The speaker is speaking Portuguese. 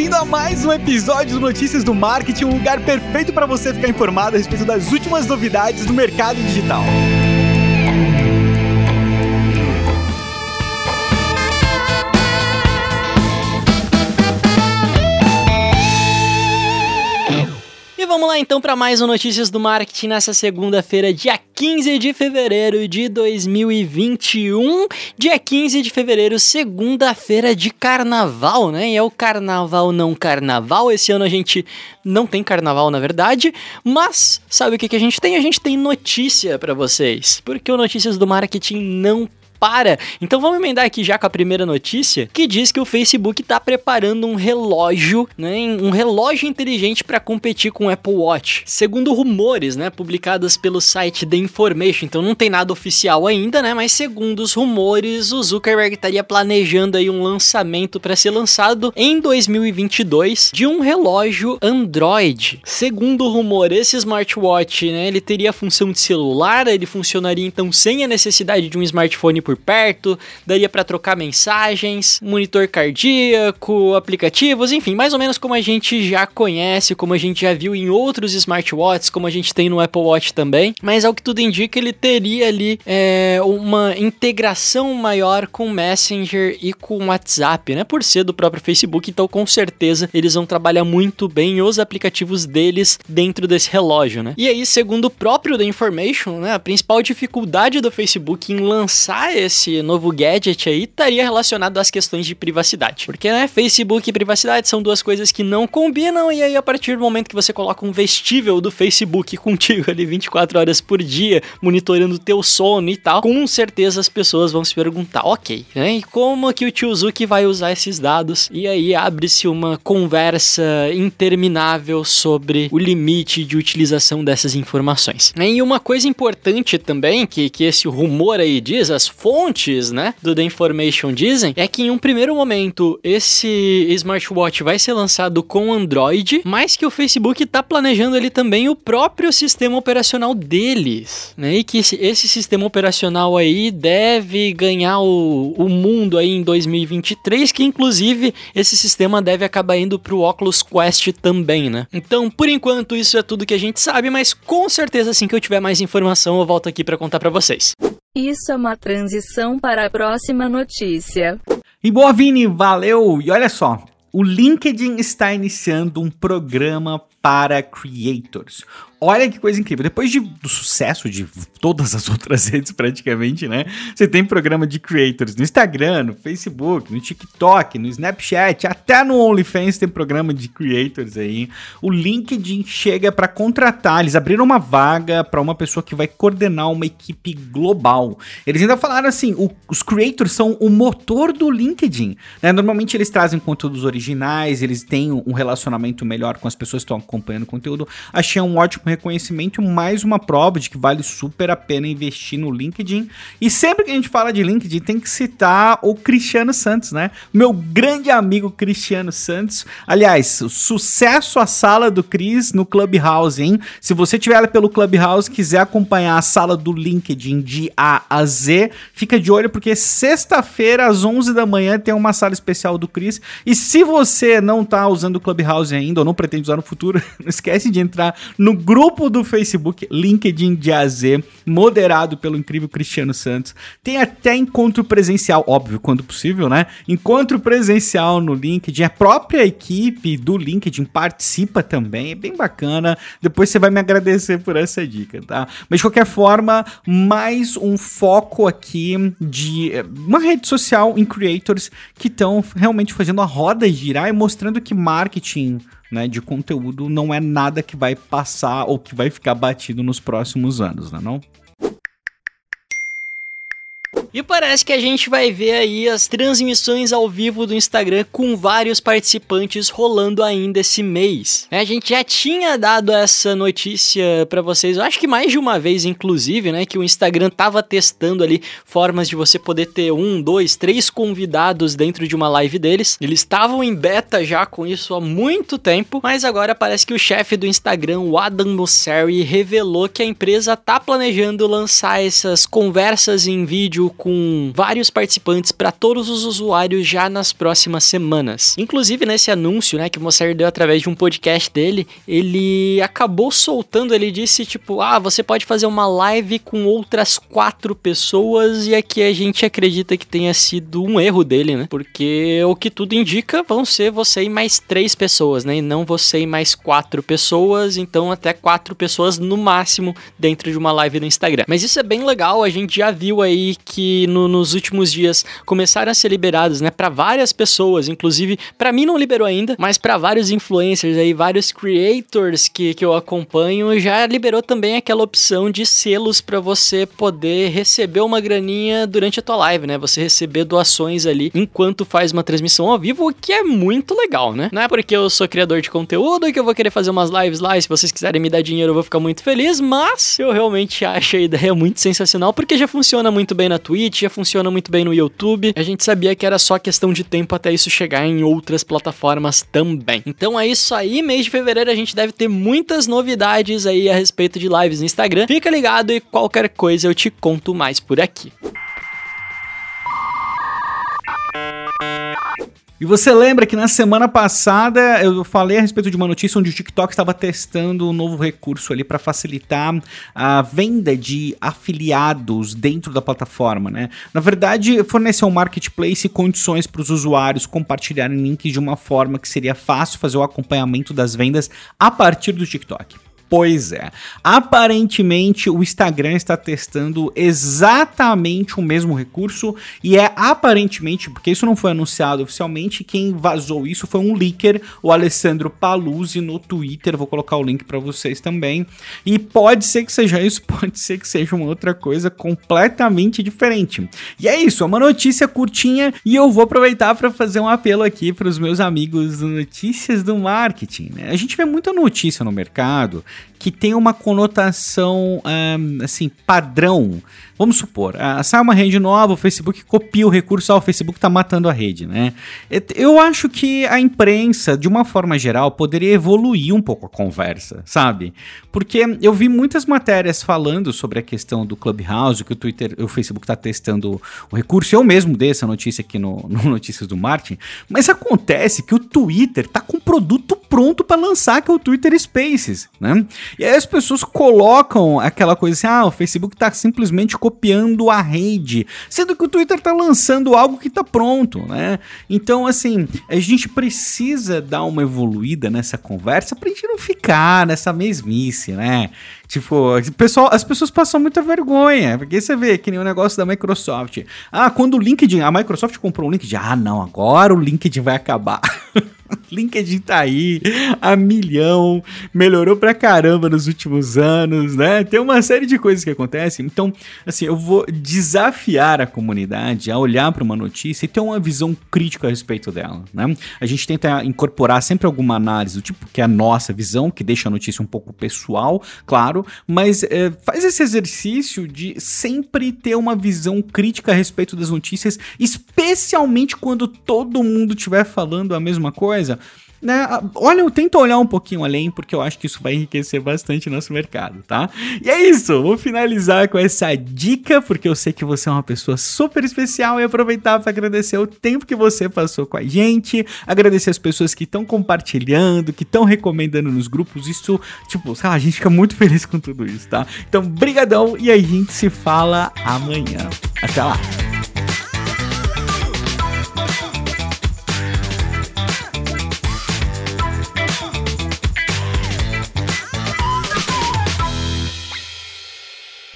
bem-vindo a mais um episódio do Notícias do Marketing, um lugar perfeito para você ficar informado a respeito das últimas novidades do mercado digital. Vamos lá então para mais um Notícias do Marketing nessa segunda-feira, dia 15 de fevereiro de 2021. Dia 15 de fevereiro, segunda-feira de carnaval, né? E é o carnaval não carnaval. Esse ano a gente não tem carnaval, na verdade, mas sabe o que, que a gente tem? A gente tem notícia para vocês, porque o Notícias do Marketing não para. Então vamos emendar aqui já com a primeira notícia, que diz que o Facebook está preparando um relógio, né, um relógio inteligente para competir com o Apple Watch. Segundo rumores, né, publicados pelo site The Information, então não tem nada oficial ainda, né, mas segundo os rumores, o Zuckerberg estaria planejando aí um lançamento para ser lançado em 2022 de um relógio Android. Segundo o rumor, esse smartwatch, né, ele teria a função de celular, ele funcionaria então sem a necessidade de um smartphone por perto, daria para trocar mensagens, monitor cardíaco, aplicativos, enfim, mais ou menos como a gente já conhece, como a gente já viu em outros smartwatches, como a gente tem no Apple Watch também. Mas ao que tudo indica, ele teria ali é, uma integração maior com Messenger e com WhatsApp, né? Por ser do próprio Facebook, então com certeza eles vão trabalhar muito bem os aplicativos deles dentro desse relógio, né? E aí, segundo o próprio The Information, né, a principal dificuldade do Facebook em lançar esse novo gadget aí estaria relacionado às questões de privacidade. Porque, né, Facebook e privacidade são duas coisas que não combinam, e aí a partir do momento que você coloca um vestível do Facebook contigo ali 24 horas por dia, monitorando o teu sono e tal, com certeza as pessoas vão se perguntar, ok, né, e como que o tio Zuki vai usar esses dados? E aí abre-se uma conversa interminável sobre o limite de utilização dessas informações. E uma coisa importante também, que, que esse rumor aí diz, as né, do The Information dizem, é que em um primeiro momento esse smartwatch vai ser lançado com Android, mas que o Facebook está planejando ali também o próprio sistema operacional deles, né, e que esse, esse sistema operacional aí deve ganhar o, o mundo aí em 2023, que inclusive esse sistema deve acabar indo para o Oculus Quest também, né. Então, por enquanto, isso é tudo que a gente sabe, mas com certeza assim que eu tiver mais informação eu volto aqui para contar para vocês. Isso é uma transição para a próxima notícia. E boa, Vini, valeu! E olha só, o LinkedIn está iniciando um programa para creators. Olha que coisa incrível. Depois de, do sucesso de todas as outras redes, praticamente, né? Você tem programa de creators no Instagram, no Facebook, no TikTok, no Snapchat, até no OnlyFans tem programa de creators aí. O LinkedIn chega para contratar. Eles abriram uma vaga para uma pessoa que vai coordenar uma equipe global. Eles ainda falaram assim: o, os creators são o motor do LinkedIn. Né? Normalmente eles trazem conteúdos originais, eles têm um relacionamento melhor com as pessoas que estão acompanhando o conteúdo. Achei um ótimo reconhecimento, mais uma prova de que vale super a pena investir no LinkedIn. E sempre que a gente fala de LinkedIn, tem que citar o Cristiano Santos, né? Meu grande amigo Cristiano Santos. Aliás, sucesso à sala do Cris no Clubhouse, hein? Se você tiver pelo Clubhouse, quiser acompanhar a sala do LinkedIn de A a Z, fica de olho porque sexta-feira às 11 da manhã tem uma sala especial do Cris. E se você não tá usando o Clubhouse ainda ou não pretende usar no futuro, não esquece de entrar no grupo do Facebook LinkedIn de AZ, moderado pelo incrível Cristiano Santos. Tem até encontro presencial, óbvio, quando possível, né? Encontro presencial no LinkedIn. A própria equipe do LinkedIn participa também, é bem bacana. Depois você vai me agradecer por essa dica, tá? Mas de qualquer forma, mais um foco aqui de eh, uma rede social em creators que estão realmente fazendo a roda girar e mostrando que marketing né, de conteúdo não é nada que vai passar ou que vai ficar batido nos próximos anos, né, não? E parece que a gente vai ver aí as transmissões ao vivo do Instagram com vários participantes rolando ainda esse mês. É, a gente já tinha dado essa notícia para vocês, eu acho que mais de uma vez, inclusive, né? Que o Instagram tava testando ali formas de você poder ter um, dois, três convidados dentro de uma live deles. Eles estavam em beta já com isso há muito tempo, mas agora parece que o chefe do Instagram, o Adam Mosseri, revelou que a empresa tá planejando lançar essas conversas em vídeo com vários participantes para todos os usuários já nas próximas semanas. Inclusive nesse anúncio, né, que o Mosseri deu através de um podcast dele, ele acabou soltando, ele disse tipo, ah, você pode fazer uma live com outras quatro pessoas e aqui a gente acredita que tenha sido um erro dele, né? Porque o que tudo indica vão ser você e mais três pessoas, né? E não você e mais quatro pessoas, então até quatro pessoas no máximo dentro de uma live no Instagram. Mas isso é bem legal, a gente já viu aí que no, nos últimos dias começaram a ser liberados, né, para várias pessoas, inclusive para mim não liberou ainda, mas para vários influencers aí, vários creators que, que eu acompanho, já liberou também aquela opção de selos para você poder receber uma graninha durante a tua live, né? Você receber doações ali enquanto faz uma transmissão ao vivo, o que é muito legal, né? Não é porque eu sou criador de conteúdo que eu vou querer fazer umas lives lá e se vocês quiserem me dar dinheiro eu vou ficar muito feliz, mas eu realmente acho a ideia muito sensacional porque já funciona muito bem na Twitch, já funciona muito bem no YouTube. A gente sabia que era só questão de tempo até isso chegar em outras plataformas também. Então é isso aí, mês de fevereiro a gente deve ter muitas novidades aí a respeito de lives no Instagram. Fica ligado e qualquer coisa eu te conto mais por aqui. E você lembra que na semana passada eu falei a respeito de uma notícia onde o TikTok estava testando um novo recurso ali para facilitar a venda de afiliados dentro da plataforma, né? Na verdade, fornecer um marketplace e condições para os usuários compartilharem links de uma forma que seria fácil fazer o acompanhamento das vendas a partir do TikTok. Pois é. Aparentemente o Instagram está testando exatamente o mesmo recurso e é aparentemente, porque isso não foi anunciado oficialmente, quem vazou isso foi um leaker, o Alessandro Paluzzi no Twitter. Vou colocar o link para vocês também. E pode ser que seja isso, pode ser que seja uma outra coisa completamente diferente. E é isso, é uma notícia curtinha e eu vou aproveitar para fazer um apelo aqui para os meus amigos do Notícias do Marketing. Né? A gente vê muita notícia no mercado que tem uma conotação um, assim padrão Vamos supor, uh, sai uma rede nova, o Facebook copia o recurso, ah, o Facebook tá matando a rede, né? Eu acho que a imprensa, de uma forma geral, poderia evoluir um pouco a conversa, sabe? Porque eu vi muitas matérias falando sobre a questão do Clubhouse, que o Twitter, o Facebook tá testando o recurso. Eu mesmo dei essa notícia aqui no, no Notícias do Martin, mas acontece que o Twitter tá com um produto pronto para lançar, que é o Twitter Spaces, né? E aí as pessoas colocam aquela coisa assim, ah, o Facebook tá simplesmente copiando a rede, sendo que o Twitter está lançando algo que está pronto, né? Então, assim, a gente precisa dar uma evoluída nessa conversa pra gente não ficar nessa mesmice, né? Tipo, pessoal, as pessoas passam muita vergonha, porque você vê que nem o negócio da Microsoft. Ah, quando o LinkedIn, a Microsoft comprou o LinkedIn, ah, não, agora o LinkedIn vai acabar. LinkedIn tá aí a milhão, melhorou pra caramba nos últimos anos, né? Tem uma série de coisas que acontecem. Então, assim, eu vou desafiar a comunidade a olhar para uma notícia e ter uma visão crítica a respeito dela, né? A gente tenta incorporar sempre alguma análise do tipo que é a nossa visão, que deixa a notícia um pouco pessoal, claro, mas é, faz esse exercício de sempre ter uma visão crítica a respeito das notícias, especialmente quando todo mundo estiver falando a mesma coisa né? Olha, eu tento olhar um pouquinho além, porque eu acho que isso vai enriquecer bastante o nosso mercado, tá? E é isso, vou finalizar com essa dica, porque eu sei que você é uma pessoa super especial e aproveitar para agradecer o tempo que você passou com a gente, agradecer as pessoas que estão compartilhando, que estão recomendando nos grupos, isso, tipo, sei lá, a gente fica muito feliz com tudo isso, tá? Então, brigadão e a gente se fala amanhã. Até lá!